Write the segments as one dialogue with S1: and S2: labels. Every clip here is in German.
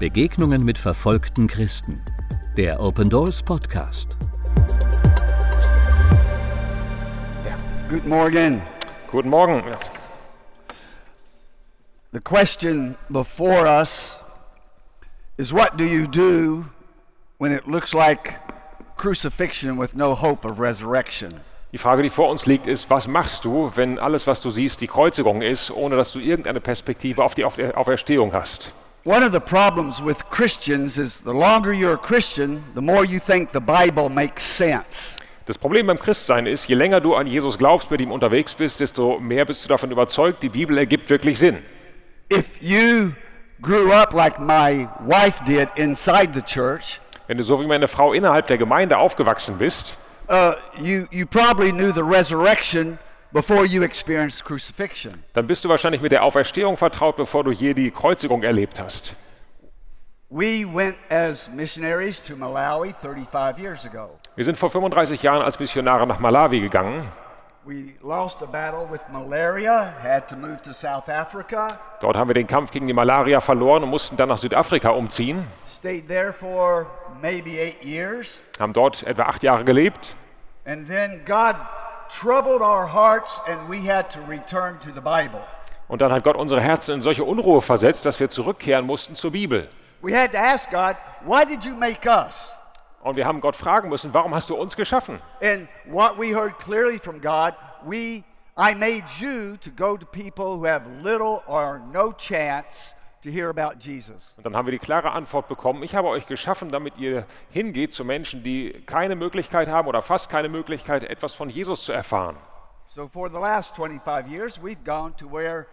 S1: Begegnungen mit verfolgten Christen. Der Open Doors Podcast.
S2: Good morning.
S3: Guten Morgen. Ja.
S2: The question before us is what do you do when it looks like crucifixion with no hope of resurrection?
S3: Die Frage, die vor uns liegt, ist, was machst du, wenn alles, was du siehst, die Kreuzigung ist, ohne dass du irgendeine Perspektive auf die Auferstehung hast?
S2: One of the problems with Christians is the longer you're a Christian, the more you think the Bible makes sense.
S3: Das Problem beim Christsein ist, je länger du an Jesus glaubst, mit ihm unterwegs bist, desto mehr bist du davon überzeugt, die Bibel ergibt wirklich Sinn.
S2: If you grew up like my wife did inside the church,
S3: Wenn du so wie meine Frau innerhalb der Gemeinde aufgewachsen bist,
S2: uh, you, you probably knew the resurrection before you experienced crucifixion.
S3: dann bist du wahrscheinlich mit der Auferstehung vertraut, bevor du je die Kreuzigung erlebt hast.
S2: We went as missionaries to Malawi 35 years ago.
S3: Wir sind vor 35 Jahren als Missionare nach Malawi gegangen.
S2: We lost a battle with malaria, had to move to South Africa,
S3: Dort haben wir den Kampf gegen die Malaria verloren und mussten dann nach Südafrika umziehen,
S2: stayed there for maybe eight years,
S3: haben dort etwa acht Jahre gelebt.
S2: and then God troubled our hearts and we had to return to the Bible.
S3: Und dann hat Gott unsere Herzen in solche Unruhe versetzt, dass wir zurückkehren mussten zur Bibel.
S2: We had to ask God, why did you make us?
S3: Und wir haben Gott fragen müssen, warum hast du uns geschaffen?
S2: And what we heard clearly from God, we I made you to go to people who have little or no chance
S3: Und dann haben wir die klare Antwort bekommen, ich habe euch geschaffen, damit ihr hingeht zu Menschen, die keine Möglichkeit haben oder fast keine Möglichkeit, etwas von Jesus zu erfahren.
S2: So for the last 25 years, we've gone to where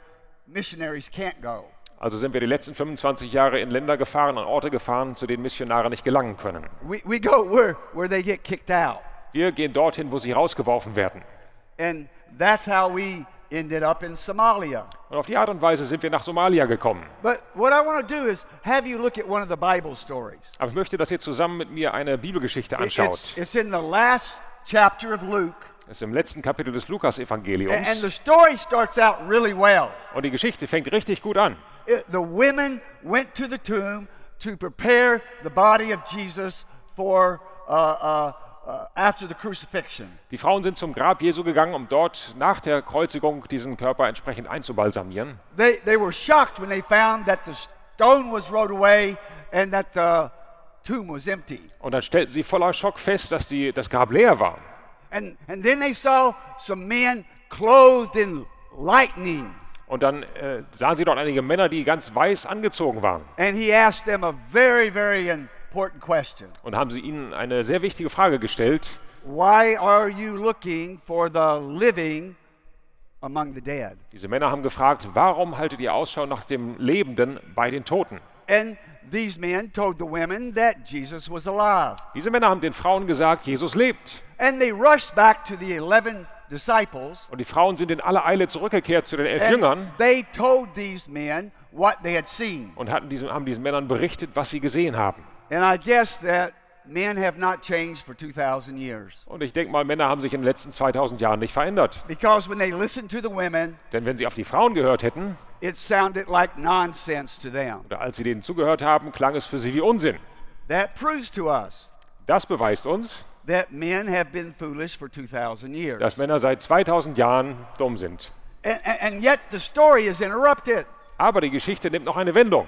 S2: missionaries can't go.
S3: Also sind wir die letzten 25 Jahre in Länder gefahren, an Orte gefahren, zu denen Missionare nicht gelangen können.
S2: We, we go where, where they get kicked out.
S3: Wir gehen dorthin, wo sie rausgeworfen werden.
S2: And that's how we ended up in Somalia.
S3: Und auf die Art und Weise sind wir nach Somalia gekommen.
S2: But what I want to do is have you look at one of the Bible stories.
S3: Aber ich möchte, dass ihr zusammen mit mir eine Bibelgeschichte anschaut.
S2: It's, it's in the last chapter of Luke.
S3: Das ist im letzten Kapitel des
S2: And, and
S3: Lukas-Evangeliums.
S2: the story starts out really well.
S3: Und die Geschichte fängt richtig gut an.
S2: It- the women went to the tomb to prepare the body of Jesus for uh, uh, uh, after the crucifixion.
S3: Die Frauen sind zum Grab Jesu gegangen, um dort nach der Kreuzigung diesen Körper entsprechend einzubalsamieren.
S2: They, they were shocked when they found that the stone was rolled away and that the tomb was empty.
S3: Und dann stellten sie voller Schock fest, dass die, das Grab leer war.
S2: And, and then they saw some men clothed in lightning.
S3: Und dann äh, sahen sie dort einige Männer, die ganz weiß angezogen waren.
S2: And he asked them a very, very important question
S3: Und haben sie ihnen eine sehr wichtige Frage gestellt.
S2: Why are you looking for the living among the dead?
S3: Diese Männer haben gefragt, warum haltet ihr Ausschau nach dem Lebenden bei den Toten?
S2: And these men told the women that Jesus was alive.
S3: Diese Männer haben den Frauen gesagt, Jesus lebt.
S2: And they rushed back to the 11 disciples.
S3: Und die Frauen sind in aller Eile zurückgekehrt zu den elf Jüngern
S2: they told these men what they had seen.
S3: und hatten diesen, haben diesen Männern berichtet, was sie gesehen haben.
S2: And I guess that men have not changed for 2,000 years.
S3: Und ich denke mal, Männer haben sich in den letzten 2000 Jahren nicht verändert.
S2: Because when they listened to the women,
S3: Denn wenn sie auf die Frauen gehört hätten,
S2: it sounded like nonsense to them.
S3: oder als sie denen zugehört haben, klang es für sie wie Unsinn.
S2: That proves to us
S3: Das beweist uns,
S2: that men have been foolish for 2,000 years.
S3: dass Männer seit 2000 Jahren dumm sind.
S2: And, and, and yet the story is interrupted.
S3: Aber die Geschichte nimmt noch eine Wendung.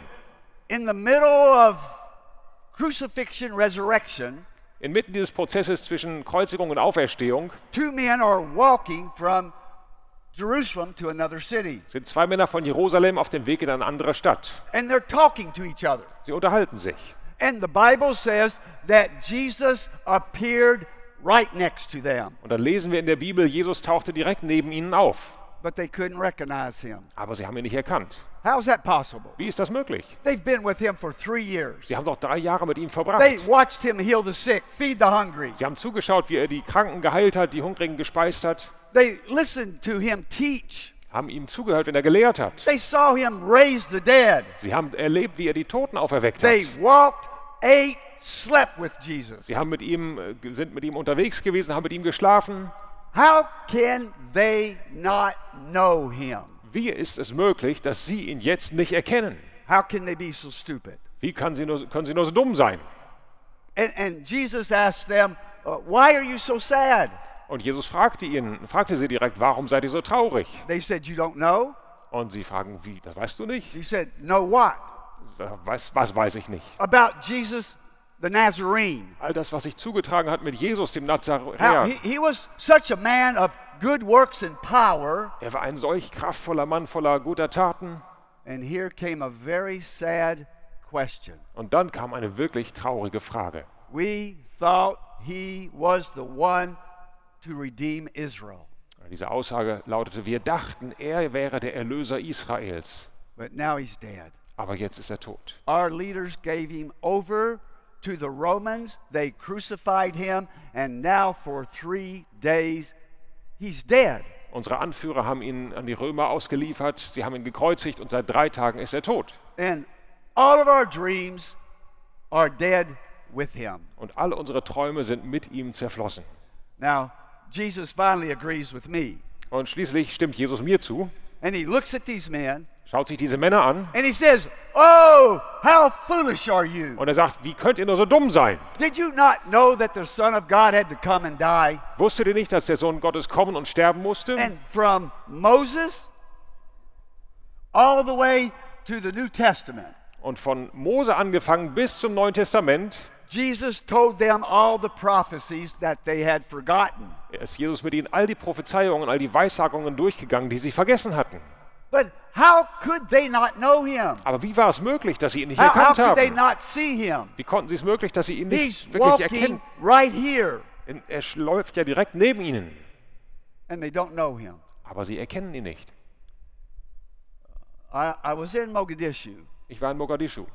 S2: In the middle of crucifixion, resurrection,
S3: Inmitten dieses Prozesses zwischen Kreuzigung und Auferstehung
S2: two men are walking from Jerusalem to another city.
S3: sind zwei Männer von Jerusalem auf dem Weg in eine andere Stadt.
S2: And they're talking to each other.
S3: Sie unterhalten sich.
S2: And the Bible says that Jesus appeared right next to them,
S3: Und dann lesen wir in der Bibel, Jesus tauchte direkt neben ihnen auf.
S2: But they couldn't recognize him.
S3: Aber sie haben ihn nicht erkannt.
S2: How's that possible?
S3: Wie ist das möglich?
S2: They've been with him for three years.
S3: Sie haben doch drei Jahre mit ihm
S2: They
S3: verbracht.
S2: watched him heal the sick, feed the hungry.
S3: Sie haben zugeschaut, wie er die Kranken geheilt hat, die Hungrigen gespeist hat,
S2: They listened to him teach.
S3: haben ihm zugehört, wenn er gelehrt hat.
S2: They saw him raise the dead.
S3: Sie haben erlebt, wie er die Toten auferweckt
S2: They
S3: hat.
S2: walked, ate, slept with Jesus.
S3: Sie haben mit ihm, äh, sind mit ihm unterwegs gewesen, haben mit ihm geschlafen.
S2: How can they not know him?
S3: Wie ist es möglich, dass sie ihn jetzt nicht erkennen?
S2: How can they be so stupid?
S3: Wie kann sie nur, können sie nur so dumm sein?
S2: And, and Jesus asked them, uh, Why are you so sad?
S3: Und Jesus fragte ihn, fragte sie direkt, warum seid ihr so traurig?
S2: They said, You don't know?
S3: Und sie fragen, wie, das weißt du nicht?
S2: He said, No, what?
S3: Was, was weiß ich nicht?
S2: About Jesus the Nazarene.
S3: All das, was sich zugetragen hat mit Jesus, dem Nazaräer.
S2: he, he was such a man of good works and power.
S3: Er war ein solch kraftvoller Mann voller guter Taten.
S2: And here came a very sad question.
S3: Und dann kam eine wirklich traurige Frage.
S2: We thought he was the one to redeem Israel.
S3: Diese Aussage lautete, wir dachten, er wäre der Erlöser Israels.
S2: But now he's dead.
S3: Aber jetzt ist er tot.
S2: Our leaders gave him over to the Romans. They crucified him. And now, for three days, he's dead.
S3: Unsere Anführer haben ihn an die Römer ausgeliefert, sie haben ihn gekreuzigt und seit drei Tagen ist er tot.
S2: And all of our dreams are dead with him.
S3: Und all unsere Träume sind mit ihm zerflossen.
S2: Now, Jesus finally agrees with me.
S3: Und schließlich stimmt Jesus mir zu,
S2: And he looks at these men
S3: schaut sich diese Männer an
S2: and he says, Oh, how foolish are you?
S3: und er sagt, wie könnt ihr nur so dumm sein?
S2: Did you not know that the Son of God had to come and die?
S3: Wusstet ihr nicht, dass der Sohn Gottes kommen und sterben musste?
S2: And from Moses all the way to the New Testament,
S3: Und von Mose angefangen bis zum Neuen Testament
S2: Jesus told them all the prophecies that they had forgotten.
S3: Ist Jesus mit ihnen all die Prophezeiungen, all die Weissagungen durchgegangen, die sie vergessen hatten.
S2: But how could they not know him?
S3: Aber wie war es möglich, dass sie ihn nicht
S2: How, how
S3: erkannt
S2: could they
S3: haben?
S2: not see him?
S3: Wie konnten sie es möglich, dass sie ihn
S2: He's
S3: nicht wirklich erkennen?
S2: right here,
S3: Er läuft ja direkt neben ihnen,
S2: and they don't know him.
S3: aber sie erkennen ihn nicht.
S2: I, I was in Mogadishu.
S3: Ich war in Mogadischu.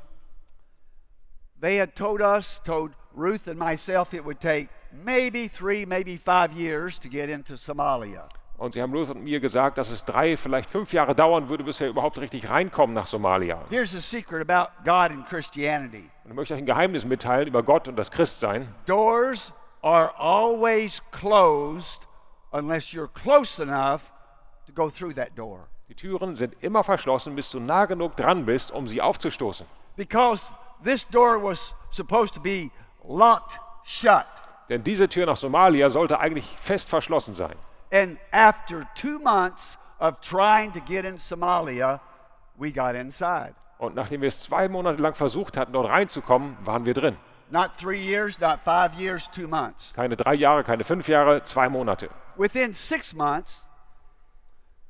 S2: They had told us, told Ruth and myself, it would take maybe three, maybe five years to get into Somalia.
S3: Und sie haben Ruth und mir gesagt, dass es drei, vielleicht fünf Jahre dauern würde, bis wir überhaupt richtig reinkommen nach Somalia.
S2: Here's the secret about God and Christianity
S3: Und ich möchte euch ein Geheimnis mitteilen über Gott und das Christsein.
S2: doors are always closed unless you're close enough to go through that door.
S3: Die Türen sind immer verschlossen, bis du nah genug dran bist, um sie aufzustoßen.
S2: Because this door was supposed to be locked shut.
S3: Denn diese Tür nach Somalia sollte eigentlich fest verschlossen sein.
S2: And after two months of trying to get in Somalia, we got inside.
S3: Und nachdem wir es zwei Monate lang versucht hatten, dort reinzukommen, waren wir drin.
S2: Not three years, not five years, two months.
S3: Keine drei Jahre, keine fünf Jahre, zwei Monate.
S2: Within six months,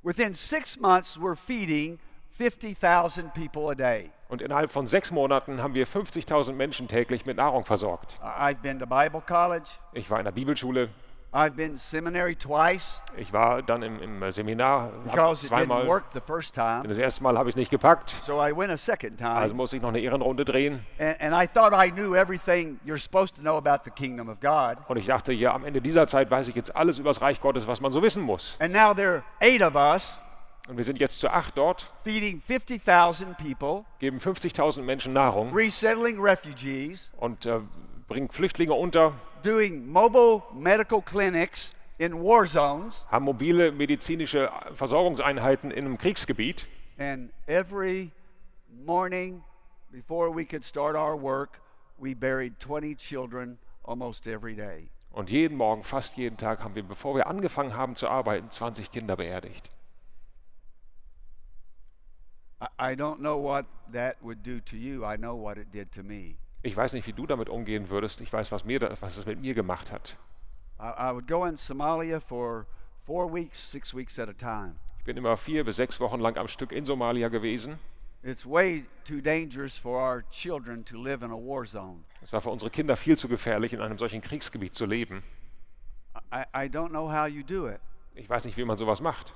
S2: within six months, we're feeding 50,000 people a day.
S3: Und innerhalb von sechs Monaten haben wir 50.000 Menschen täglich mit Nahrung versorgt.
S2: I've been to Bible college.
S3: Ich war in der Bibelschule,
S2: I've been seminary twice
S3: ich war dann im, im Seminar hab
S2: because it didn't
S3: zweimal.
S2: work the first time.
S3: Das erste Mal habe ich es nicht gepackt,
S2: So I went a second
S3: also
S2: time.
S3: musste ich noch eine Ehrenrunde drehen.
S2: And, and I thought I knew everything you're supposed to know about the kingdom of God.
S3: Und ich dachte, ja, am Ende dieser Zeit weiß ich jetzt alles über das Reich Gottes, was man so wissen muss.
S2: And now there are eight of us
S3: Und wir sind jetzt zu acht dort,
S2: feeding 50,000 people,
S3: geben 50.000 Menschen Nahrung
S2: resettling refugees,
S3: und äh, bringen Flüchtlinge unter,
S2: doing mobile medical clinics in war zones.
S3: haben mobile medizinische Versorgungseinheiten in einem Kriegsgebiet.
S2: And every morning before we could start our work, we buried 20 children almost every day.
S3: Und jeden Morgen, fast jeden Tag, haben wir, bevor wir angefangen haben zu arbeiten, 20 Kinder beerdigt.
S2: I, I don't know what that would do to you. I know what it did to me.
S3: Ich weiß nicht, wie du damit umgehen würdest. Ich weiß, was, mir was es mit mir gemacht hat.
S2: I, I would go in Somalia for four weeks, six weeks at a time.
S3: Ich bin immer vier bis sechs Wochen lang am Stück in Somalia gewesen.
S2: It's way too dangerous for our children to live in a war zone.
S3: Es war für unsere Kinder viel zu gefährlich, in einem solchen Kriegsgebiet zu leben.
S2: I, I don't know how you do it.
S3: Ich weiß nicht, wie man sowas macht.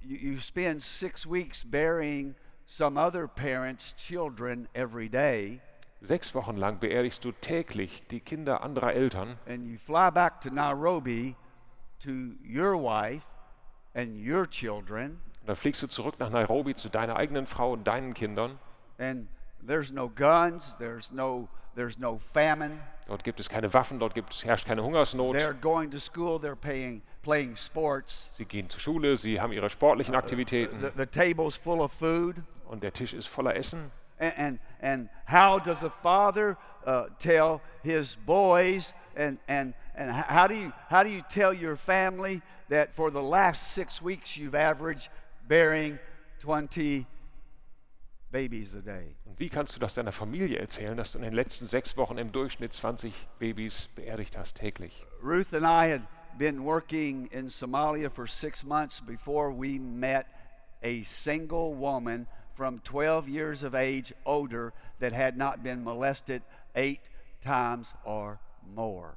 S2: You spend six weeks burying some other parent's children every day,
S3: Sechs Wochen lang beerdigst du täglich die Kinder anderer Eltern
S2: and you fly back to Nairobi to your wife and your children,
S3: dann fliegst du zurück nach Nairobi zu deiner eigenen Frau und deinen Kindern.
S2: and there's no guns, there's no there's no famine.
S3: Dort gibt es keine Waffen, dort gibt herrscht keine Hungersnot.
S2: They're going to school, they're paying playing sports.
S3: Sie gehen zur Schule, sie haben ihre sportlichen
S2: The,
S3: Aktivitäten
S2: the table's full of food,
S3: und der Tisch ist voller Essen.
S2: And, and, and how does a father uh, tell his boys? And, and, and how, do you, how do you tell your family that for the last six weeks you've averaged bearing 20 babies a day?
S3: Und wie kannst du das deiner Familie erzählen, dass du in den letzten sechs Wochen im Durchschnitt 20 Babys beerdigt hast täglich?
S2: Ruth and I had been working in Somalia for six months before we met a single woman from 12 years of age older that had not been molested eight times or more.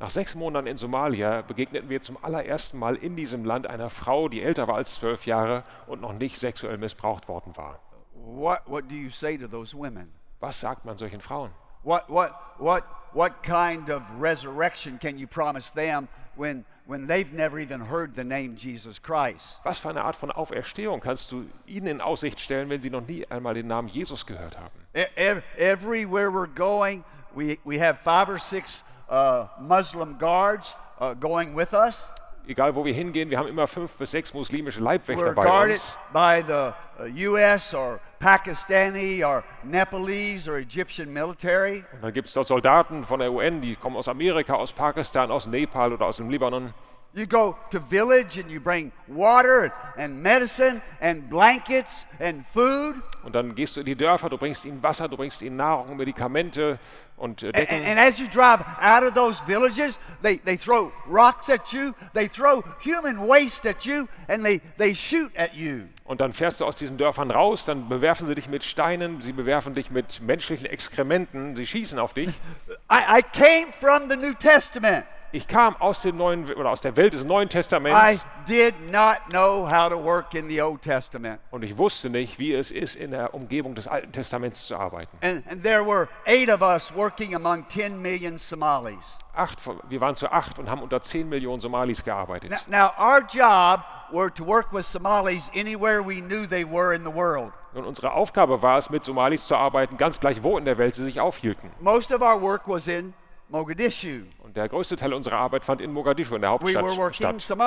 S3: Nach sechs Monaten in Somalia begegneten wir zum allerersten Mal in diesem Land einer Frau, die älter war als zwölf Jahre und noch nicht sexuell missbraucht worden war.
S2: What, what do you say to those women?
S3: Was sagt man solchen Frauen?
S2: What, what, what, what kind of resurrection can you promise them when, when they've never even heard the name Jesus Christ?
S3: Was für eine Art von Auferstehung kannst du ihnen in Aussicht stellen, wenn sie noch nie einmal den Namen Jesus gehört haben?
S2: E- Everywhere we're going, we, we have five or six uh, Muslim guards uh, going with us.
S3: Egal wo wir hingehen, wir haben immer fünf bis sechs muslimische Leibwächter
S2: We're
S3: bei uns.
S2: by the uh, U.S. or Pakistani or Nepalese or Egyptian military.
S3: Und dann gibt es dort Soldaten von der UN, die kommen aus Amerika, aus Pakistan, aus Nepal oder aus dem Libanon.
S2: You go to village and you bring water and medicine and blankets and food.
S3: Und dann gehst du in die Dörfer, du bringst ihnen Wasser, du bringst ihnen Nahrung, Medikamente und äh,
S2: And,
S3: Decken.
S2: and as you drive out of those villages, they, they throw rocks at you, they throw human waste at you, and they, they shoot at you.
S3: Und dann fährst du aus diesen Dörfern raus, dann bewerfen sie dich mit Steinen, sie bewerfen dich mit menschlichen Exkrementen, sie schießen auf dich.
S2: I, I came from the New Testament.
S3: Ich kam aus dem neuen oder aus der Welt des Neuen
S2: I
S3: Testaments
S2: did not know how to work in the Old Testament.
S3: und ich wusste nicht, wie es ist, in der Umgebung des Alten Testaments zu arbeiten.
S2: And, and there were eight of us working among 10 million Somalis.
S3: Acht, von- wir waren zu acht und haben unter 10 Millionen Somalis gearbeitet.
S2: Now, now, our job were to work with Somalis anywhere we knew they were in the world.
S3: Und unsere Aufgabe war es, mit Somalis zu arbeiten, ganz gleich wo in der Welt sie sich aufhielten.
S2: Most of our work was in Mogadishu.
S3: Und der größte Teil unserer Arbeit fand in Mogadischu, in der Hauptstadt, statt.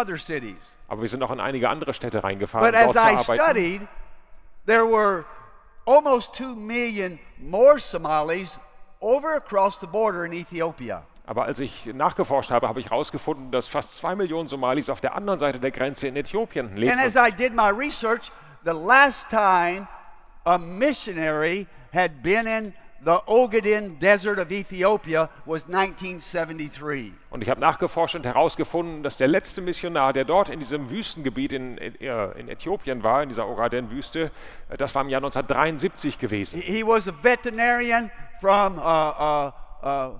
S3: Aber wir sind auch in einige andere Städte reingefahren,
S2: But
S3: um
S2: as
S3: dort zu
S2: I
S3: arbeiten.
S2: studied, there were almost 2 million more Somalis over across the border in Ethiopia.
S3: Aber als ich nachgeforscht habe, habe ich herausgefunden, dass fast zwei Millionen Somalis auf der anderen Seite der Grenze in Äthiopien
S2: And
S3: leben.
S2: as I did my research, the last time a missionary had been in the Ogaden Desert of Ethiopia was 1973.
S3: Und ich habe nachgeforscht und herausgefunden, dass der letzte Missionar, der dort in diesem Wüstengebiet in, äh, in Äthiopien war, in dieser Ogaden-Wüste, äh, das war im Jahr 1973 gewesen.
S2: He was a veterinarian from, uh, uh,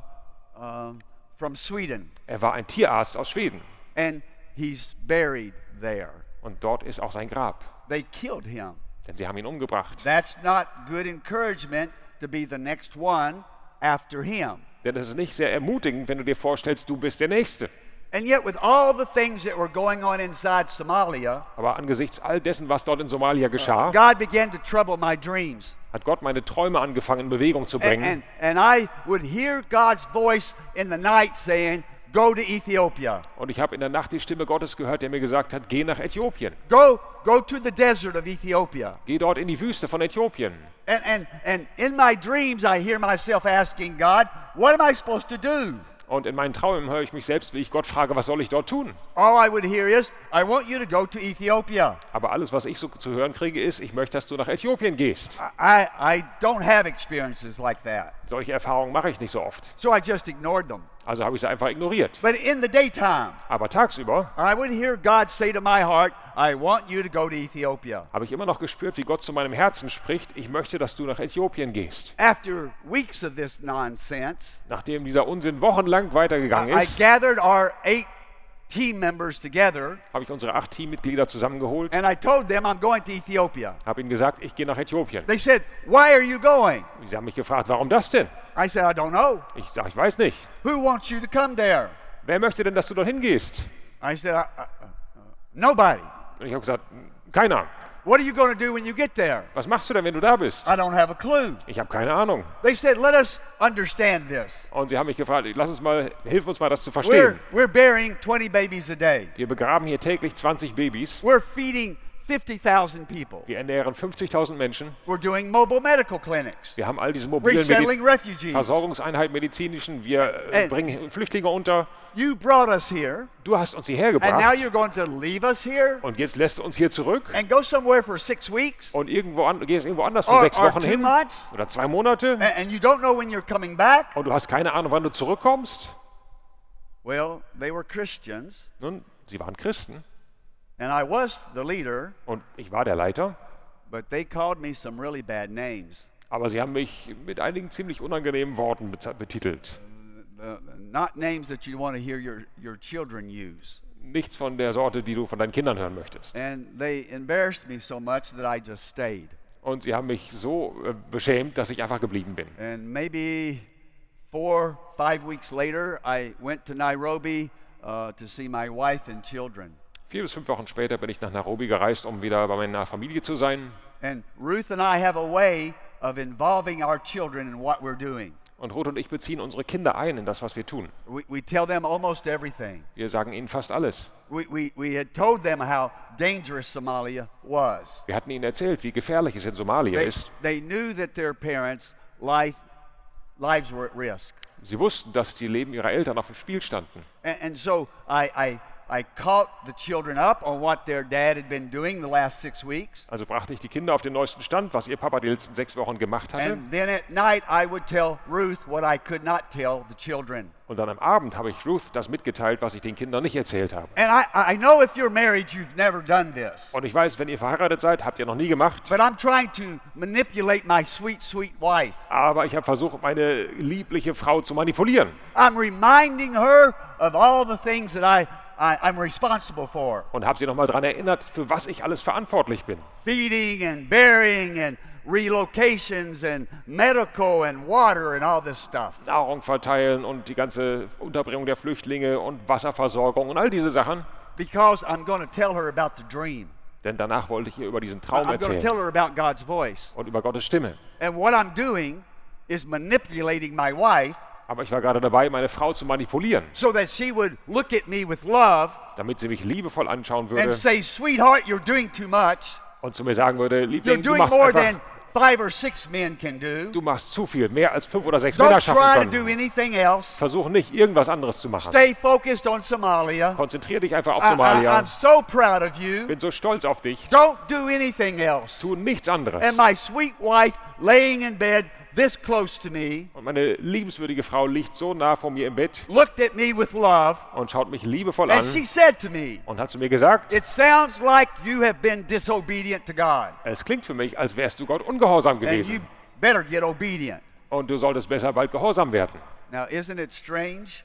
S2: uh, from Sweden,
S3: Er war ein Tierarzt aus Schweden.
S2: and he's buried there.
S3: Und dort ist auch sein Grab.
S2: They killed him.
S3: Denn sie haben ihn umgebracht.
S2: That's not good encouragement to be the next one after him.
S3: Denn es ist nicht sehr ermutigend, wenn du dir vorstellst, du bist der Nächste.
S2: And yet, with all the things that were going on inside Somalia,
S3: Aber angesichts all dessen, was dort in Somalia geschah,
S2: God began to trouble my dreams.
S3: hat Gott meine Träume angefangen in Bewegung zu
S2: And,
S3: bringen.
S2: and, and I would hear God's voice in the night saying, Go to Ethiopia.
S3: Und ich habe in der Nacht die Stimme Gottes gehört, der mir gesagt hat, geh nach Äthiopien.
S2: Go, go to the desert of Ethiopia.
S3: Geh dort in die Wüste von Äthiopien.
S2: And, and, and in my dreams, I hear myself asking God, What am I supposed to do?
S3: Und in meinen Träumen höre ich mich selbst, wie ich Gott frage, was soll ich dort tun?
S2: All I would hear is, I want you to go to Ethiopia.
S3: Aber alles, was ich so zu hören kriege, ist, ich möchte, dass du nach Äthiopien gehst.
S2: I, I like.
S3: Solche Erfahrungen mache ich nicht so oft.
S2: So I just ignored them.
S3: Also habe ich sie einfach ignoriert.
S2: But in the daytime,
S3: Aber tagsüber
S2: I would hear God say to my heart, I want you to go to Ethiopia.
S3: habe ich immer noch gespürt, wie Gott zu meinem Herzen spricht, ich möchte, dass du nach Äthiopien gehst.
S2: After weeks of this nonsense,
S3: Nachdem dieser Unsinn wochenlang weitergegangen
S2: I
S3: ist,
S2: gathered our eight team members together
S3: habe ich unsere acht Teammitglieder zusammengeholt,
S2: and I told them I'm going to Ethiopia.
S3: habe ihnen gesagt, ich gehe nach Äthiopien.
S2: They said, Why are you going?
S3: Sie haben mich gefragt, warum das denn?
S2: I said, I don't know.
S3: Ich sage, ich weiß nicht.
S2: Who wants you to come there?
S3: Wer möchte denn, dass du dorthin gehst?
S2: I said, "I- I- uh, Nobody.
S3: Und ich habe gesagt, keiner.
S2: What are you going to do when you get there?
S3: Was machst du denn, wenn du da bist?
S2: I don't have a clue.
S3: Ich habe keine Ahnung.
S2: They said, Let us understand this.
S3: Und sie haben mich gefragt, lass uns mal, hilf uns mal, das zu
S2: We're,
S3: verstehen.
S2: we're burying 20 babies a day.
S3: Wir begraben hier täglich 20 Babys.
S2: We're feeding 50,000 people.
S3: Wir ernähren 50.000 Menschen.
S2: We're doing mobile medical clinics,
S3: Wir haben all diese mobilen
S2: resettling refugees.
S3: Versorgungseinheiten medizinischen. Wir äh,
S2: Äh,
S3: bringen Flüchtlinge unter.
S2: You brought us here,
S3: Du hast uns hierher
S2: and now
S3: gebracht.
S2: you're going to leave us here
S3: Und jetzt lässt du uns hier zurück
S2: and go somewhere for six weeks?
S3: und irgendwo an, gehst irgendwo anders für
S2: Or,
S3: sechs Wochen hin
S2: months?
S3: oder zwei Monate
S2: And, and you don't know when you're coming back?
S3: und du hast keine Ahnung, wann du zurückkommst.
S2: Well, they were Christians,
S3: Nun, sie waren Christen
S2: and I was the leader,
S3: und ich war der Leiter,
S2: but they called me some really bad names.
S3: aber sie haben mich mit einigen ziemlich unangenehmen Worten betitelt.
S2: Uh, not names that you want to hear your, your children use.
S3: Nichts von der Sorte, die du von deinen Kindern hören möchtest.
S2: And they embarrassed me so much that I just stayed.
S3: Und sie haben mich so äh, beschämt, dass ich einfach geblieben bin.
S2: And maybe four, five weeks later, I went to Nairobi uh, to see my wife and children.
S3: Vier bis fünf Wochen später bin ich nach Nairobi gereist, um wieder bei meiner Familie zu sein.
S2: And Ruth and I have a way of involving our children in what we're doing.
S3: Und Ruth und ich beziehen unsere Kinder ein in das, was wir tun.
S2: We, we tell them almost everything.
S3: Wir sagen ihnen fast alles.
S2: We, we, we had told them how dangerous Somalia was.
S3: Wir hatten ihnen erzählt, wie gefährlich es in Somalia
S2: They,
S3: ist.
S2: they knew that their parents' life, lives were at risk.
S3: Sie wussten, dass die Leben ihrer Eltern auf dem Spiel standen.
S2: And, and so I, I, I caught the children up on what their dad had been doing the last six weeks.
S3: Also brachte ich die Kinder auf den neuesten Stand, was ihr Papa die letzten sechs Wochen gemacht hatte.
S2: And then at night, I would tell Ruth what I could not tell the children.
S3: Und dann am Abend habe ich Ruth das mitgeteilt, was ich den Kindern nicht erzählt habe.
S2: And I, I know if you're married, you've never done this.
S3: Und ich weiß, wenn ihr verheiratet seid, habt ihr noch nie gemacht.
S2: But I'm trying to manipulate my sweet, sweet wife.
S3: Aber ich habe versucht, meine liebliche Frau zu manipulieren.
S2: I'm reminding her of all the things that I, I, I'm responsible for
S3: Und habe sie nochmal daran erinnert, für was ich alles verantwortlich bin.
S2: feeding and burying and relocations and medical and water and all this stuff.
S3: Nahrung verteilen und die ganze Unterbringung der Flüchtlinge und Wasserversorgung und all diese Sachen.
S2: Because I'm going to tell her about the dream.
S3: Denn danach wollte ich ihr über diesen Traum
S2: I'm
S3: erzählen
S2: tell her about God's voice.
S3: und über Gottes Stimme.
S2: And what I'm doing is manipulating my wife
S3: Aber ich war gerade dabei, meine Frau zu manipulieren,
S2: so that she would look at me with love
S3: damit sie mich liebevoll anschauen
S2: and
S3: würde
S2: say, Sweetheart, you're doing too much.
S3: und zu mir sagen würde,
S2: You're
S3: Liebling, du
S2: doing
S3: machst,
S2: more
S3: einfach,
S2: than five or six men can do.
S3: du machst zu viel, mehr als fünf oder sechs Männer
S2: Don't try
S3: schaffen
S2: to do
S3: können.
S2: anything else.
S3: Versuch nicht, irgendwas anderes zu machen.
S2: Stay focused on Somalia.
S3: Konzentrier dich einfach auf
S2: I, I,
S3: Somalia.
S2: I'm so proud of you.
S3: bin so stolz auf dich.
S2: Don't do anything else.
S3: Tu nichts anderes.
S2: And my sweet wife laying in bed this close to me
S3: Und meine liebenswürdige Frau liegt so nah vor mir im Bett
S2: looked at me with love
S3: und schaut mich liebevoll an
S2: and she said to me,
S3: und hat zu mir gesagt,
S2: It sounds like you have been disobedient to God.
S3: es klingt für mich, als wärst du Gott ungehorsam
S2: And you
S3: gewesen.
S2: better get obedient.
S3: Und du solltest besser bald gehorsam werden.
S2: Now, isn't it strange?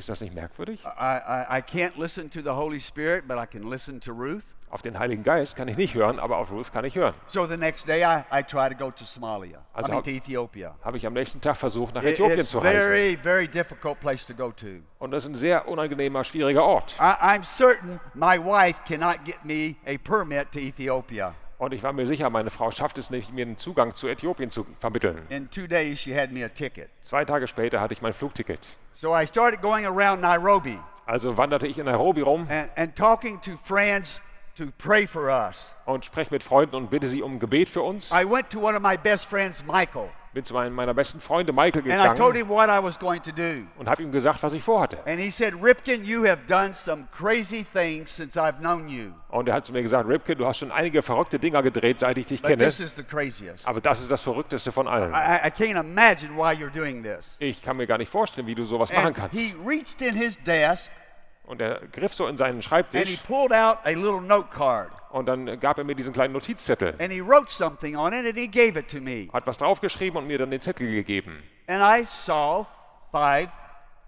S3: Ist das nicht merkwürdig?
S2: I, I, I can't listen to the Holy Spirit, but I can listen to Ruth.
S3: Auf den Heiligen Geist kann ich nicht hören, aber auf Ruth kann ich hören.
S2: So the next day, I, I try to go to Somalia, I
S3: Also
S2: mean to Ethiopia.
S3: Habe ich am nächsten Tag versucht, nach Äthiopien
S2: it's
S3: zu reisen.
S2: very, very difficult place to go to.
S3: Und das ist ein sehr unangenehmer, schwieriger Ort.
S2: I, I'm certain my wife cannot get me a permit to Ethiopia.
S3: Und ich war mir sicher, meine Frau schafft es nicht, mir einen Zugang zu Äthiopien zu vermitteln.
S2: In two days, she had me a ticket.
S3: Zwei Tage später hatte ich mein Flugticket.
S2: So I started going around Nairobi
S3: Also wanderte ich in Nairobi rum
S2: and, and talking to friends to pray for us.
S3: und spreche mit Freunden und bitte sie um Gebet für uns.
S2: I went to one of my best friends, Michael,
S3: Bin zu meinem meiner besten Freunde Michael
S2: and I told
S3: gegangen
S2: him what I was going to do.
S3: und habe ihm gesagt, was ich vorhatte.
S2: And he said, Ripken, you have done some crazy things since I've known you.
S3: Und er hat zu mir gesagt, Ripke, du hast schon einige verrückte Dinger gedreht, seit ich dich
S2: But
S3: kenne.
S2: this is the craziest.
S3: Aber das ist das Verrückteste von allen.
S2: I, I- can't imagine why you're doing this.
S3: Ich kann mir gar nicht vorstellen, wie du sowas machen
S2: And
S3: kannst.
S2: he reached in his desk
S3: Und er griff so in seinen
S2: and he
S3: Schreibtisch
S2: pulled out a little note card.
S3: und dann gab er mir diesen kleinen Notizzettel.
S2: And he wrote something on it and he gave it to me.
S3: Hat was draufgeschrieben und mir dann den Zettel gegeben.
S2: And I saw five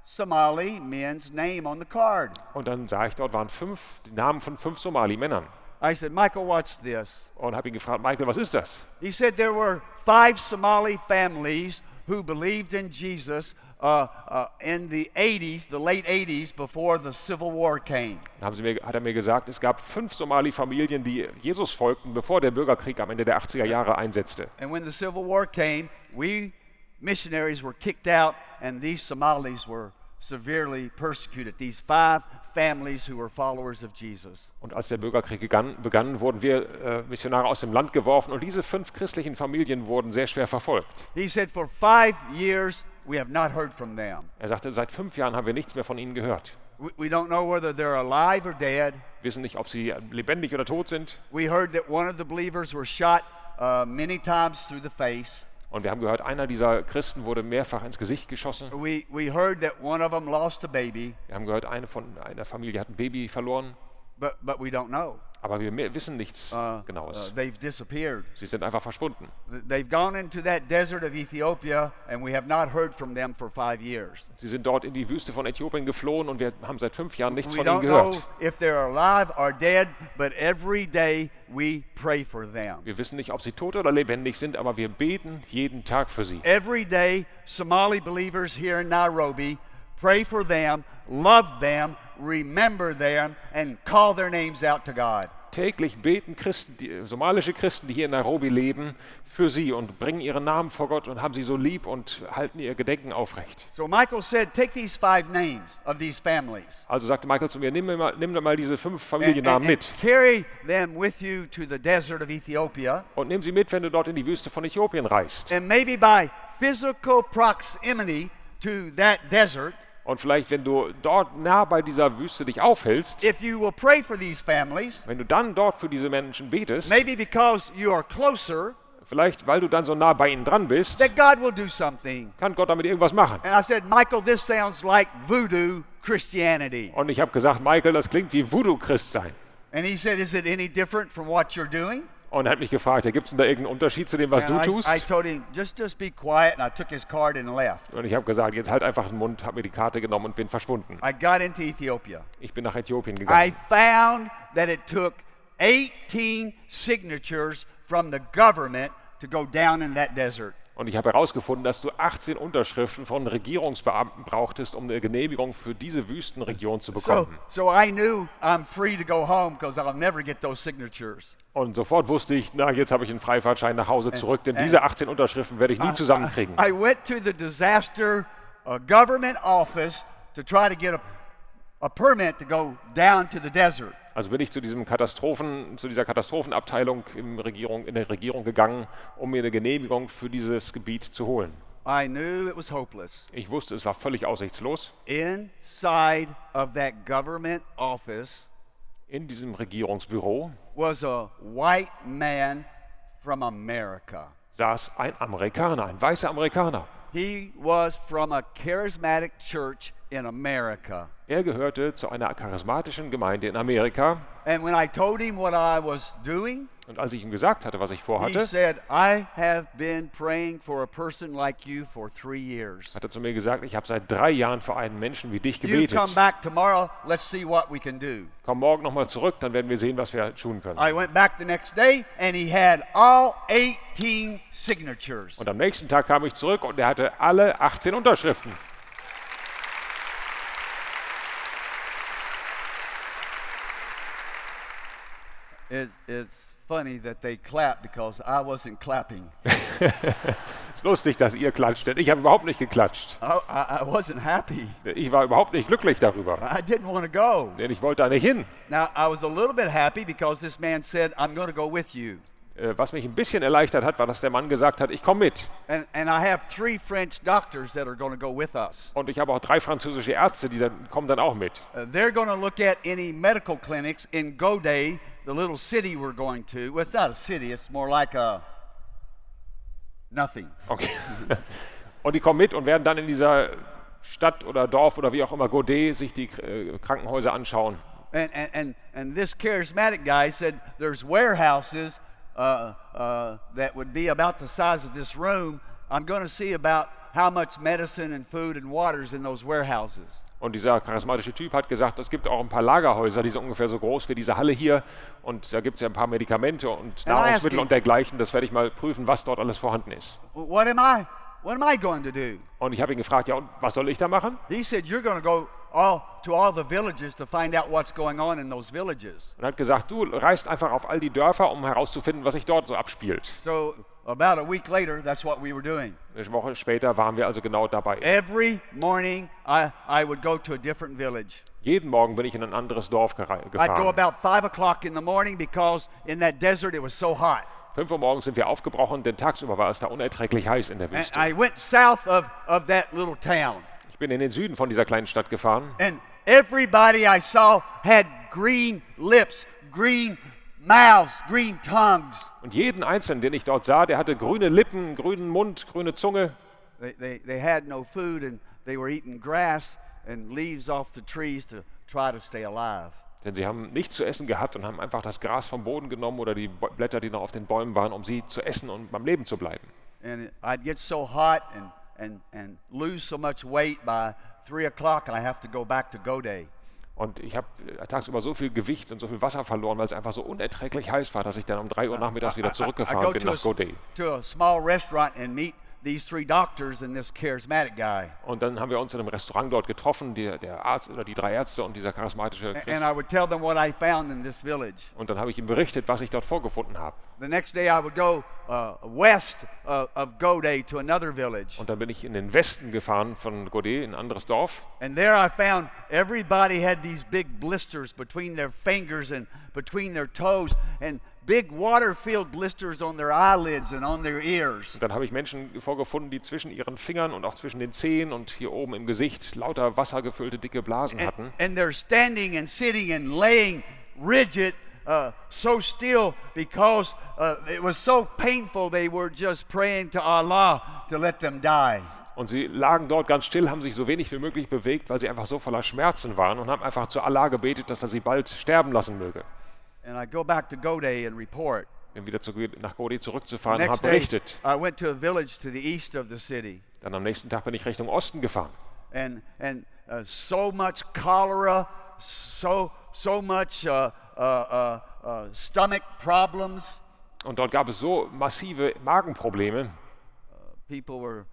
S2: Somali men's name on the card.
S3: Und dann sah ich, dort waren fünf, die Namen von fünf Somali-Männern.
S2: I said, Michael, what's this?
S3: Und habe ihn gefragt, Michael, was ist das?
S2: He said there were five Somali families who believed in Jesus uh, uh, in the 80s, the late 80s, before the Civil War came.
S3: Haben sie mir, hat er mir gesagt, es gab fünf Somali-Familien, die Jesus folgten, bevor der Bürgerkrieg am Ende der 80er Jahre einsetzte.
S2: And when the Civil War came, we missionaries were kicked out, and these Somalis were severely persecuted. These five families who were followers of Jesus.
S3: Und als der Bürgerkrieg begann, begann wurden wir äh, Missionare aus dem Land geworfen und diese fünf christlichen Familien wurden sehr schwer verfolgt.
S2: He said, For five years, we have not heard from them.
S3: Er sagte, seit fünf Jahren haben wir nichts mehr von ihnen gehört.
S2: We, don't know whether they're alive or dead.
S3: Wir wissen nicht, ob sie lebendig oder tot sind.
S2: We heard that one of the believers were shot uh, many times through the face.
S3: Und wir haben gehört, einer dieser Christen wurde mehrfach ins Gesicht geschossen.
S2: We, we heard that one of them lost a baby,
S3: Wir haben gehört, eine von einer Familie hat ein Baby verloren.
S2: But, but we don't know.
S3: Aber wir wissen nichts
S2: Uh, uh,
S3: Genaues.
S2: they've disappeared.
S3: Sie sind einfach verschwunden.
S2: They've gone into that desert of Ethiopia, and we have not heard from them for five years.
S3: Sie sind dort in die Wüste von Äthiopien geflohen und wir haben seit fünf Jahren nichts
S2: We
S3: von ihnen
S2: don't know
S3: gehört.
S2: if they're alive or dead, but every day we pray for them.
S3: Wir wissen nicht, ob sie tot oder lebendig sind, aber wir beten jeden Tag für sie.
S2: Every day, Somali believers here in Nairobi pray for them, love them, remember them, and call their names out to God.
S3: Täglich beten Christen, die, somalische Christen, die hier in Nairobi leben, für sie und bringen ihren Namen vor Gott und haben sie so lieb und halten ihr Gedenken aufrecht.
S2: So Michael said, Take these five names of these families
S3: Also sagte Michael zu mir, nimm, mir mal, nimm mir mal diese fünf
S2: and,
S3: Familiennamen
S2: and-
S3: mit
S2: carry them with you to the desert of Ethiopia.
S3: und nimm sie mit, wenn du dort in die Wüste von Äthiopien reist.
S2: And maybe by physical proximity to that desert,
S3: Und vielleicht, wenn du dort nah bei dieser Wüste dich aufhältst,
S2: if you will pray for these families,
S3: wenn du dann dort für diese Menschen betest,
S2: maybe because you are closer,
S3: vielleicht weil du dann so nah bei ihnen dran bist,
S2: that God will do something.
S3: kann Gott damit irgendwas machen.
S2: And I said, Michael, this sounds like voodoo Christianity.
S3: Und ich habe gesagt, Michael, das klingt wie Voodoo-Christ sein.
S2: And he said, Is it any different from what you're doing?
S3: Und er hat mich gefragt, ja, gibt es denn da irgendeinen Unterschied zu dem, was du tust?
S2: I, I him, just, just I.
S3: Und ich habe gesagt, jetzt halt einfach den Mund, habe mir die Karte genommen und bin verschwunden.
S2: I got into Ethiopia.
S3: Ich bin nach Äthiopien
S2: I
S3: gegangen.
S2: found that it took 18 signatures from the government to go down in that desert.
S3: Und ich habe herausgefunden, dass du 18 Unterschriften von Regierungsbeamten brauchtest, um eine Genehmigung für diese Wüstenregion zu
S2: So,
S3: bekommen.
S2: so I knew I'm free to go home because I'll never get those signatures.
S3: Und sofort wusste ich, na, jetzt habe ich einen Freifahrtschein nach Hause zurück, denn diese 18 Unterschriften werde ich nie zusammenkriegen.
S2: I went to the disaster uh, government office to try to get a, a permit to go down to the desert.
S3: Also bin ich zu diesem Katastrophen, zu dieser Katastrophenabteilung Regierung, in der Regierung gegangen, um mir eine Genehmigung für dieses Gebiet zu holen.
S2: I knew it was hopeless.
S3: Ich wusste, es war völlig aussichtslos.
S2: Inside of that government office
S3: In diesem Regierungsbüro
S2: was a white man from America.
S3: saß ein Amerikaner, ein weißer Amerikaner.
S2: He was from a charismatic church in America.
S3: Er gehörte zu einer charismatischen Gemeinde in Amerika.
S2: And when I told him what I was doing,
S3: Und als ich ihm gesagt hatte, was ich
S2: he
S3: vorhatte,
S2: said, I have been praying for a person like you for three years.
S3: hat er zu mir gesagt, ich habe seit drei Jahren für einen Menschen wie dich
S2: You
S3: gebetet.
S2: come back tomorrow, let's see what we can do.
S3: Komm morgen nochmal zurück, dann werden wir sehen, was wir tun können.
S2: I went back the next day and he had all 18 signatures.
S3: Und am nächsten Tag kam ich zurück und er hatte alle 18 Unterschriften.
S2: It's, it's funny that they clap because I wasn't clapping.
S3: ist lustig, dass ihr klatscht, denn ich habe überhaupt nicht geklatscht.
S2: I, I, wasn't happy.
S3: Ich war überhaupt nicht glücklich darüber,
S2: I didn't want to go.
S3: denn ich wollte da nicht hin.
S2: Now, I was a little bit happy because this man said, I'm going to go with you.
S3: Äh, Was mich ein bisschen erleichtert hat, war, dass der Mann gesagt hat, ich komme mit.
S2: And, and I have three French doctors that are going to go with us.
S3: Und ich habe auch drei französische Ärzte, die dann, kommen dann auch mit.
S2: Uh, they're going to look at any medical clinics in Godey, the little city we're going to. Well, it's not a city, it's more like a nothing.
S3: Okay. Und die kommen mit und werden dann in dieser Stadt oder Dorf oder wie auch immer, Godet, sich die äh, Krankenhäuser anschauen.
S2: And, and, and, this charismatic guy said there's warehouses uh, uh, that would be about the size of this room. I'm going to see about how much medicine and food and water is in those warehouses.
S3: Und dieser charismatische Typ hat gesagt, es gibt auch ein paar Lagerhäuser, die sind ungefähr so groß wie diese Halle hier. Und da gibt es ja ein paar Medikamente und Nahrungsmittel und dergleichen. Das werde ich mal prüfen, was dort alles vorhanden ist.
S2: What am I? What am I going to do?
S3: Und ich habe ihn gefragt, ja, und was soll ich da machen?
S2: He said, You're going to go all, to all the villages to find out what's going on in those villages.
S3: Und er hat gesagt, du reist einfach auf all die Dörfer, um herauszufinden, was sich dort so abspielt.
S2: So about a week later, that's what we were doing.
S3: Eine Woche später waren wir also genau dabei.
S2: Every morning, I, I would go to a different village.
S3: Jeden Morgen bin ich in ein anderes Dorf gera-
S2: I'd go
S3: gefahren.
S2: about 5 o'clock in the morning because in that desert it was so hot.
S3: 5 Uhr morgens sind wir aufgebrochen, denn tagsüber war es da unerträglich heiß in der
S2: And
S3: Wüste.
S2: I went south of, of that little town.
S3: Ich bin in den Süden von dieser kleinen Stadt gefahren
S2: And everybody I saw had green lips, green mouths, green tongues.
S3: und jeden Einzelnen, den ich dort sah, der hatte grüne Lippen, grünen Mund, grüne Zunge.
S2: They, they, they had no food and they were eating grass and leaves off the trees to try to stay alive.
S3: Denn sie haben nichts zu essen gehabt und haben einfach das Gras vom Boden genommen oder die Blätter, die noch auf den Bäumen waren, um sie zu essen und beim Leben zu bleiben.
S2: And I'd get so hot and, and, and lose so much weight by 3 o'clock and I have to go back to Godey.
S3: Und ich habe äh, tagsüber so viel Gewicht und so viel Wasser verloren, weil es einfach so unerträglich heiß war, dass ich dann um 3 Uhr nachmittags wieder zurückgefahren bin nach Godey.
S2: to a small restaurant and meet these three doctors and this charismatic guy.
S3: Und dann haben wir uns in einem Restaurant dort getroffen, die, der Arzt oder die drei Ärzte und dieser charismatische Christ.
S2: And I would tell them what I found in this village.
S3: Und dann habe ich ihm berichtet, was ich dort vorgefunden habe.
S2: The next day I would go uh, west uh, of Godey to another village.
S3: Und dann bin ich in den Westen gefahren von Godey, in ein anderes Dorf.
S2: And there I found everybody had these big blisters between their fingers and between their toes and big water-filled blisters on their eyelids and on their ears.
S3: Und dann habe ich Menschen vorgefunden, die zwischen ihren Fingern und auch zwischen den Zehen und hier oben im Gesicht lauter wassergefüllte dicke Blasen
S2: And,
S3: hatten.
S2: and they're standing and sitting and laying rigid, uh, so still because uh, it was so painful they were just praying to Allah to let them die.
S3: Und sie lagen dort ganz still, haben sich so wenig wie möglich bewegt, weil sie einfach so voller Schmerzen waren und haben einfach zu Allah gebetet, dass er sie bald sterben lassen möge.
S2: And I go back to Godey and report.
S3: Bin wieder zu, nach Godey zurückzufahren und habe
S2: day,
S3: berichtet.
S2: I went to a village to the east of the city.
S3: Dann am nächsten Tag bin ich Richtung Osten gefahren.
S2: and and uh, so much cholera, so so much uh, uh, uh, uh, stomach problems.
S3: Und dort gab es so massive Magenprobleme.
S2: People were,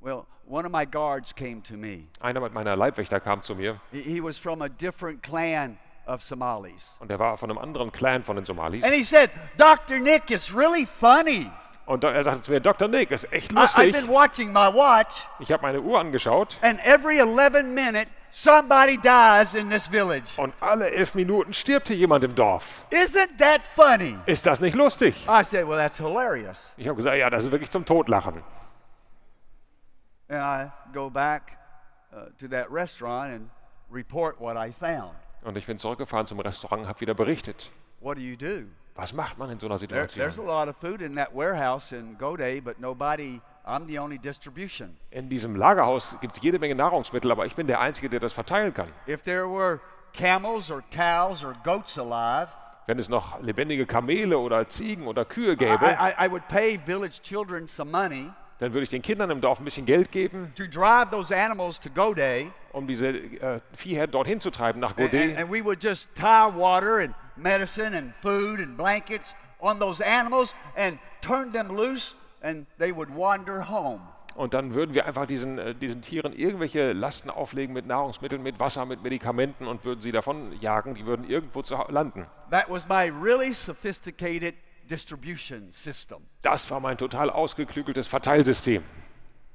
S2: well, one of my guards came to me.
S3: Einer meiner Leibwächter kam zu mir
S2: He, he was from a different clan of Somalis,
S3: und er war von einem anderen Clan von den Somalis.
S2: and he said, "Dr. Nick, it's really funny.
S3: Und er sagte zu mir, Dr. Nick, ist echt
S2: I, I've
S3: lustig.
S2: been watching my watch,
S3: Ich habe meine Uhr angeschaut
S2: and every 11 minutes somebody dies in this village.
S3: und alle elf Minuten stirbt hier jemand im Dorf.
S2: Isn't that funny?"
S3: Ist das nicht lustig?
S2: I said, "Well, that's hilarious."
S3: Ich habe gesagt, ja, das ist wirklich zum Totlachen.
S2: And I go back uh, to that restaurant and report what I found.
S3: Und ich bin zurückgefahren zum Restaurant und habe wieder berichtet.
S2: What do you do?
S3: Was macht man in so einer
S2: There, there's a
S3: Situation?
S2: lot of food in that warehouse in Godey, but nobody, I'm the only distribution.
S3: In diesem Lagerhaus gibt es jede Menge Nahrungsmittel, aber ich bin der Einzige, der das verteilen kann.
S2: If there were camels or cows or goats alive,
S3: Wenn es noch lebendige Kamele oder Ziegen oder Kühe
S2: I,
S3: gäbe,
S2: I, I would pay village children some money
S3: dann würde ich den Kindern im Dorf ein bisschen Geld geben,
S2: to drive those animals to Godey,
S3: um diese äh, Viehherden dorthin zu treiben nach
S2: and, and, and we would just tie water and medicine and food and blankets on those animals and turn them loose, and they would wander home.
S3: Und dann würden wir einfach diesen, äh, diesen Tieren irgendwelche Lasten auflegen mit Nahrungsmitteln, mit Wasser, mit Medikamenten und würden sie davon jagen. Die würden irgendwo zu landen.
S2: That was my really sophisticated distribution system.
S3: Das war mein total ausgeklügeltes Verteilsystem.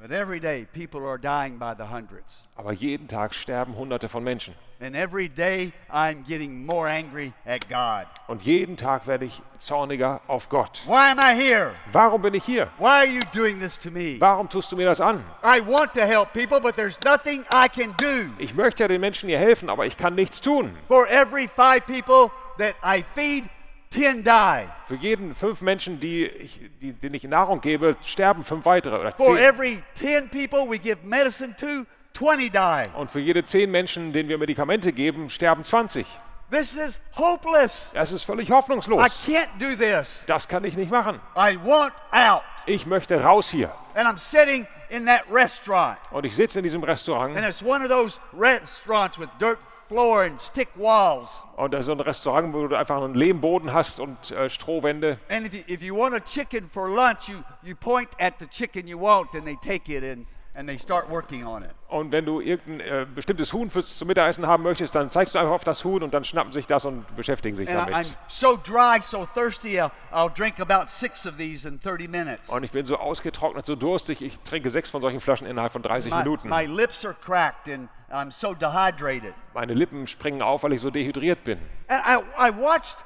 S2: But every day, people are dying by the hundreds.
S3: Aber jeden Tag sterben Hunderte von Menschen.
S2: And every day, I'm getting more angry at God.
S3: Und jeden Tag werde ich zorniger auf Gott.
S2: Why am I here?
S3: Warum bin ich hier?
S2: Why are you doing this to me?
S3: Warum tust du mir das an?
S2: I want to help people, but there's nothing I can do.
S3: Ich möchte den Menschen hier helfen, aber ich kann nichts tun.
S2: For every five people that I feed, 10 die.
S3: Für jeden fünf Menschen, die ich, die, denen ich Nahrung gebe, sterben fünf weitere oder
S2: For every 10 people we give medicine to, 20 die.
S3: Und für jede zehn Menschen, denen wir Medikamente geben, sterben 20.
S2: This is hopeless.
S3: Das ist völlig
S2: I
S3: hoffnungslos.
S2: can't do this.
S3: Das kann ich nicht machen.
S2: I want out.
S3: Ich möchte raus hier.
S2: And I'm sitting in that restaurant.
S3: Und ich sitze in diesem Restaurant
S2: And it's one of those restaurants with dirt floor and stick walls.
S3: und das ist so ein Restaurant, wo du einfach einen Lehmboden hast und äh, Strohwände.
S2: And if you, if you want a chicken for lunch, you, you point at the chicken you want and they take it and and they start working on it.
S3: Und wenn du irgendein äh, bestimmtes Huhn fürs zum Mittagessen haben möchtest, dann zeigst du einfach auf das Huhn und dann schnappen sich das und beschäftigen sich damit.
S2: so dry, so thirsty, I'll, I'll drink about six of these in 30 minutes.
S3: Und ich bin so ausgetrocknet, so durstig, ich trinke sechs von solchen Flaschen innerhalb von 30
S2: My,
S3: Minuten.
S2: my lips are cracked and I'm so dehydrated.
S3: Meine Lippen springen auf, weil ich so dehydriert bin.
S2: And I, I watched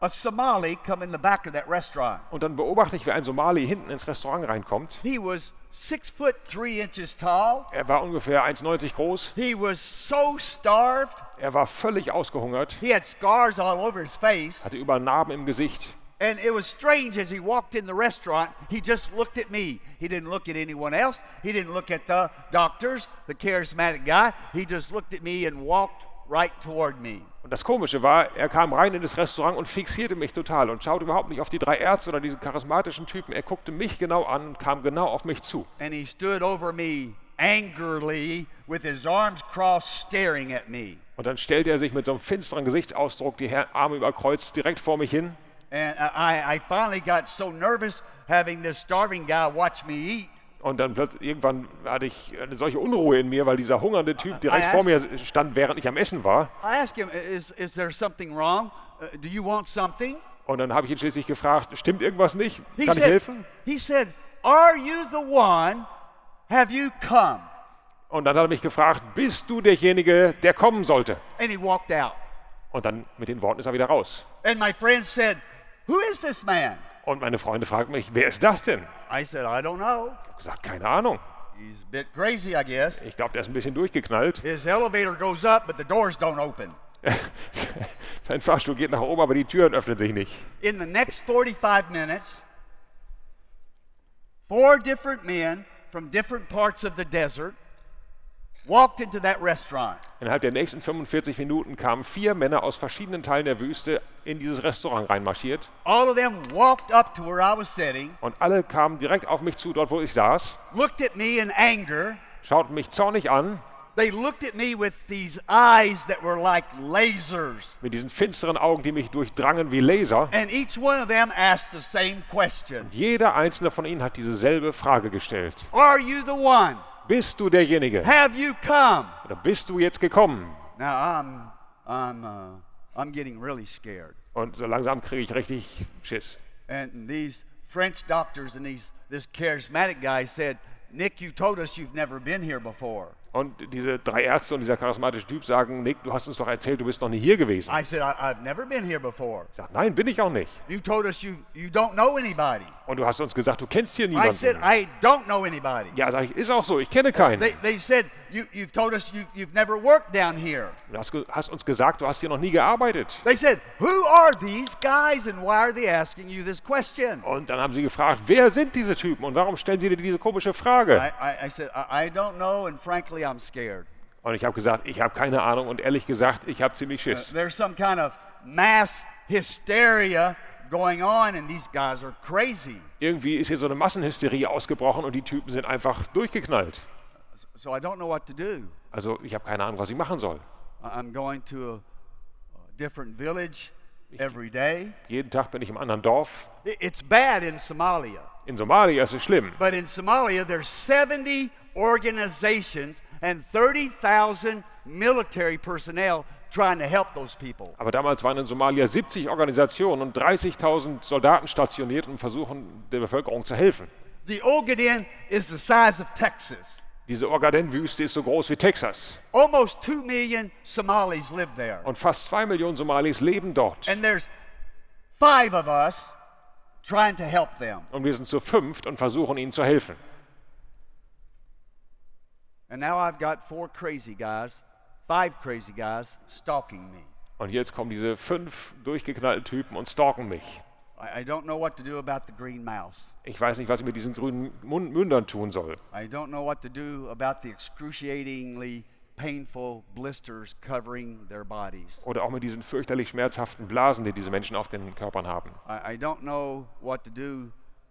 S2: a Somali come in the back of that restaurant.
S3: Und dann beobachte ich, wie ein Somali hinten ins Restaurant reinkommt.
S2: He was six foot three inches tall.
S3: Er war ungefähr 1,90 groß.
S2: He was so starved.
S3: Er war völlig ausgehungert,
S2: He had scars all over his face.
S3: hatte überall Narben im Gesicht.
S2: And it was strange as he walked in the restaurant, he just looked at me. He didn't look at anyone else. He didn't look at the doctors, the charismatic guy. He just looked at me and walked right toward me.
S3: Und das Komische war, er kam rein in das Restaurant und fixierte mich total und schaute überhaupt nicht auf die drei Ärzte oder diesen charismatischen Typen. Er guckte mich genau an und kam genau auf mich zu.
S2: And he stood over me angrily with his arms crossed, staring at me.
S3: Und dann stellte er sich mit so einem finsteren Gesichtsausdruck, die Arme überkreuzt, direkt vor mich hin.
S2: And I, I finally got so nervous having this starving guy watch me eat.
S3: Und dann plötzlich, irgendwann hatte ich eine solche Unruhe in mir, weil dieser hungernde Typ direkt vor mir stand, während ich am Essen war.
S2: I asked him, Is, is there something wrong? Uh, do you want something?
S3: Und dann habe ich ihn schließlich gefragt, stimmt irgendwas nicht?
S2: He
S3: Kann ich
S2: said,
S3: helfen?
S2: he said, Are you the one? Have you come?
S3: Und dann hat er mich gefragt, bist du derjenige, der kommen sollte?
S2: And he walked out.
S3: Und dann mit den Worten ist er wieder raus.
S2: And my friend said, Who is this man?
S3: Und meine Freunde fragten mich, wer ist das denn?
S2: I said, I don't know.
S3: Ich habe gesagt, keine Ahnung.
S2: He's a bit crazy, I guess.
S3: Ich glaube, der ist ein bisschen durchgeknallt.
S2: His elevator goes up, but the doors don't open.
S3: Sein Fahrstuhl geht nach oben, aber die Türen öffnen sich nicht.
S2: In the next 45 minutes, four different men from different parts of the desert walked into that restaurant.
S3: Innerhalb der nächsten 45 Minuten kamen vier Männer aus verschiedenen Teilen der Wüste in dieses Restaurant reinmarschiert.
S2: All of them walked up to where I was sitting,
S3: Und alle kamen direkt auf mich zu, dort wo ich saß,
S2: looked at me in anger.
S3: schauten mich zornig an,
S2: They looked at me with these eyes that were like lasers.
S3: mit diesen finsteren Augen, die mich durchdrangen wie Laser.
S2: And each one of them asked the same question
S3: Jeder einzelne von ihnen hat dieselbe Frage gestellt.
S2: Are you the one?
S3: Bist du derjenige?
S2: Have you come?
S3: Oder bist du jetzt gekommen?
S2: Now I'm, I'm, uh, I'm getting really scared.
S3: Und so langsam kriege ich richtig Schiss.
S2: And these French doctors and these, this charismatic guy said, Nick, you told us you've never been here before.
S3: Und diese drei Ärzte und dieser charismatische Typ sagen, Nick, du hast uns doch erzählt, du bist noch nie hier gewesen.
S2: I said, I've never been here before.
S3: Ich sage, nein, bin ich auch nicht.
S2: You told us you, you don't know anybody.
S3: Und du hast uns gesagt, du kennst hier
S2: I said,
S3: niemanden.
S2: I don't know anybody.
S3: Ja, sag ich, ist auch so, ich kenne keinen.
S2: They, they said, you, You've told us you, you've never worked down here.
S3: Du hast, uns gesagt, du hast hier noch nie gearbeitet.
S2: They said, Who are these guys and why are they asking you this question?
S3: Und dann haben sie gefragt, wer sind diese Typen und warum stellen sie dir diese komische Frage?
S2: I, I, I said, I, I don't know, and frankly, I'm scared.
S3: Und ich habe gesagt, ich habe keine Ahnung und ehrlich gesagt, ich habe ziemlich
S2: Uh,
S3: Schiss.
S2: there's some kind of mass hysteria going on, and these guys are crazy.
S3: Irgendwie ist hier so eine Massenhysterie ausgebrochen und die Typen sind einfach durchgeknallt.
S2: So I don't know what to do.
S3: Also ich habe keine Ahnung, was ich machen soll.
S2: I'm going to a, different village every day.
S3: Jeden Tag bin ich im anderen Dorf.
S2: It's bad in Somalia,
S3: In Somalia ist es schlimm.
S2: but in Somalia, there's 70 organizations and 30,000 military personnel trying to help those people.
S3: Aber damals waren in Somalia 70 Organisationen und 30.000 Soldaten stationiert und versuchen der Bevölkerung zu helfen.
S2: The Ogaden is the size of Texas.
S3: Diese Ogaden-Wüste ist so groß wie Texas.
S2: Almost 2 million Somalis live there.
S3: Und fast zwei Millionen Somalis leben dort.
S2: And there's five of us trying to help them.
S3: Und wir sind zu fünft und versuchen ihnen zu helfen.
S2: And now I've got four crazy guys, five crazy guys stalking me.
S3: Und jetzt kommen diese fünf durchgeknallten Typen und stalken mich.
S2: I, don't know what to do about the green mouse.
S3: Ich weiß nicht, was ich mit diesen grünen Mun- Mündern tun soll.
S2: I don't know what to do about the excruciatingly painful blisters covering their bodies.
S3: Oder auch mit diesen fürchterlich schmerzhaften Blasen, die diese Menschen auf den Körpern haben.
S2: I, I don't know what to do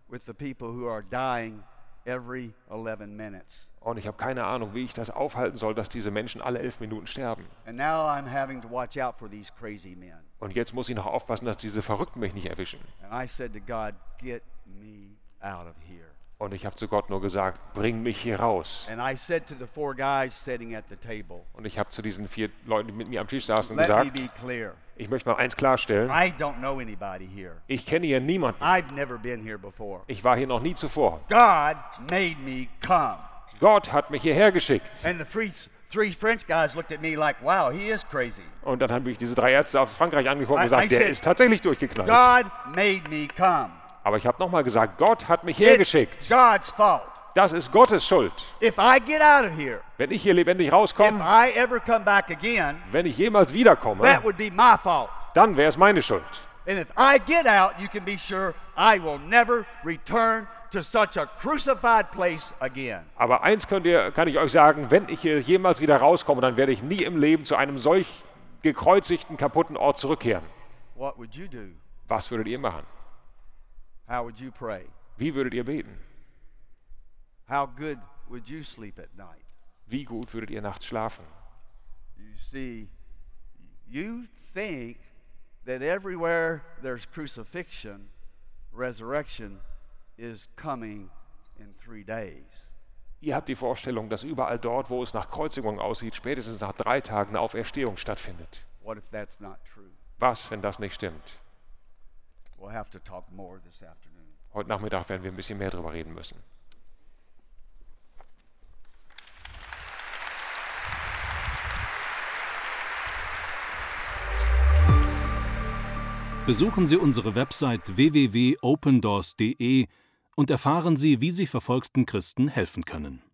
S2: with the people who are dying every 11 minutes.
S3: Und ich habe keine Ahnung, wie ich das aufhalten soll, dass diese Menschen alle elf Minuten sterben.
S2: And now I'm having to watch out for these crazy men.
S3: Und jetzt muss ich noch aufpassen, dass diese Verrückten mich nicht erwischen.
S2: And I said to God, Get me out of here.
S3: Und ich habe zu Gott nur gesagt, bring mich hier raus.
S2: And I said to the four guys sitting at the table,
S3: Und ich habe zu diesen vier Leuten, die mit mir am Tisch saßen, gesagt,
S2: be clear.
S3: ich möchte mal eins klarstellen.
S2: I don't know anybody here.
S3: Ich kenne hier niemanden.
S2: I've never been here before.
S3: Ich war hier noch nie zuvor.
S2: God made me come.
S3: Gott hat mich hierher geschickt.
S2: And the three, three French guys looked at me like, wow, he is crazy.
S3: Und dann haben mich diese drei Ärzte aus Frankreich angeguckt und
S2: I- I
S3: gesagt, der
S2: said,
S3: ist tatsächlich durchgeknallt.
S2: God made me come.
S3: Aber ich habe nochmal gesagt, Gott hat mich hergeschickt.
S2: God's fault.
S3: Das ist Gottes Schuld.
S2: If I get out of here,
S3: Wenn ich hier lebendig
S2: if
S3: rauskomme,
S2: I ever come back again,
S3: wenn ich jemals wiederkomme,
S2: that would be my fault.
S3: dann wäre es meine Schuld.
S2: And if I get out, you can be sure I will never return to such a crucified place again.
S3: Aber eins könnt ihr, kann ich euch sagen, wenn ich hier jemals wieder rauskomme, dann werde ich nie im Leben zu einem solch gekreuzigten, kaputten Ort zurückkehren.
S2: What would you do?
S3: Was würdet ihr machen?
S2: How would you pray?
S3: Wie würdet ihr beten?
S2: How good would you sleep at night?
S3: Wie gut würdet ihr nachts schlafen?
S2: You see, you think that everywhere there's crucifixion, resurrection is coming in three days.
S3: Ihr habt die Vorstellung, dass überall dort, wo es nach Kreuzigung aussieht, spätestens nach drei Tagen eine Auferstehung stattfindet.
S2: What if that's not true?
S3: Was, wenn das nicht stimmt?
S2: We'll have to talk more this afternoon.
S3: Heute Nachmittag werden wir ein bisschen mehr darüber reden müssen.
S1: Besuchen Sie unsere Website www.opendoors.de und erfahren Sie, wie Sie verfolgten Christen helfen können.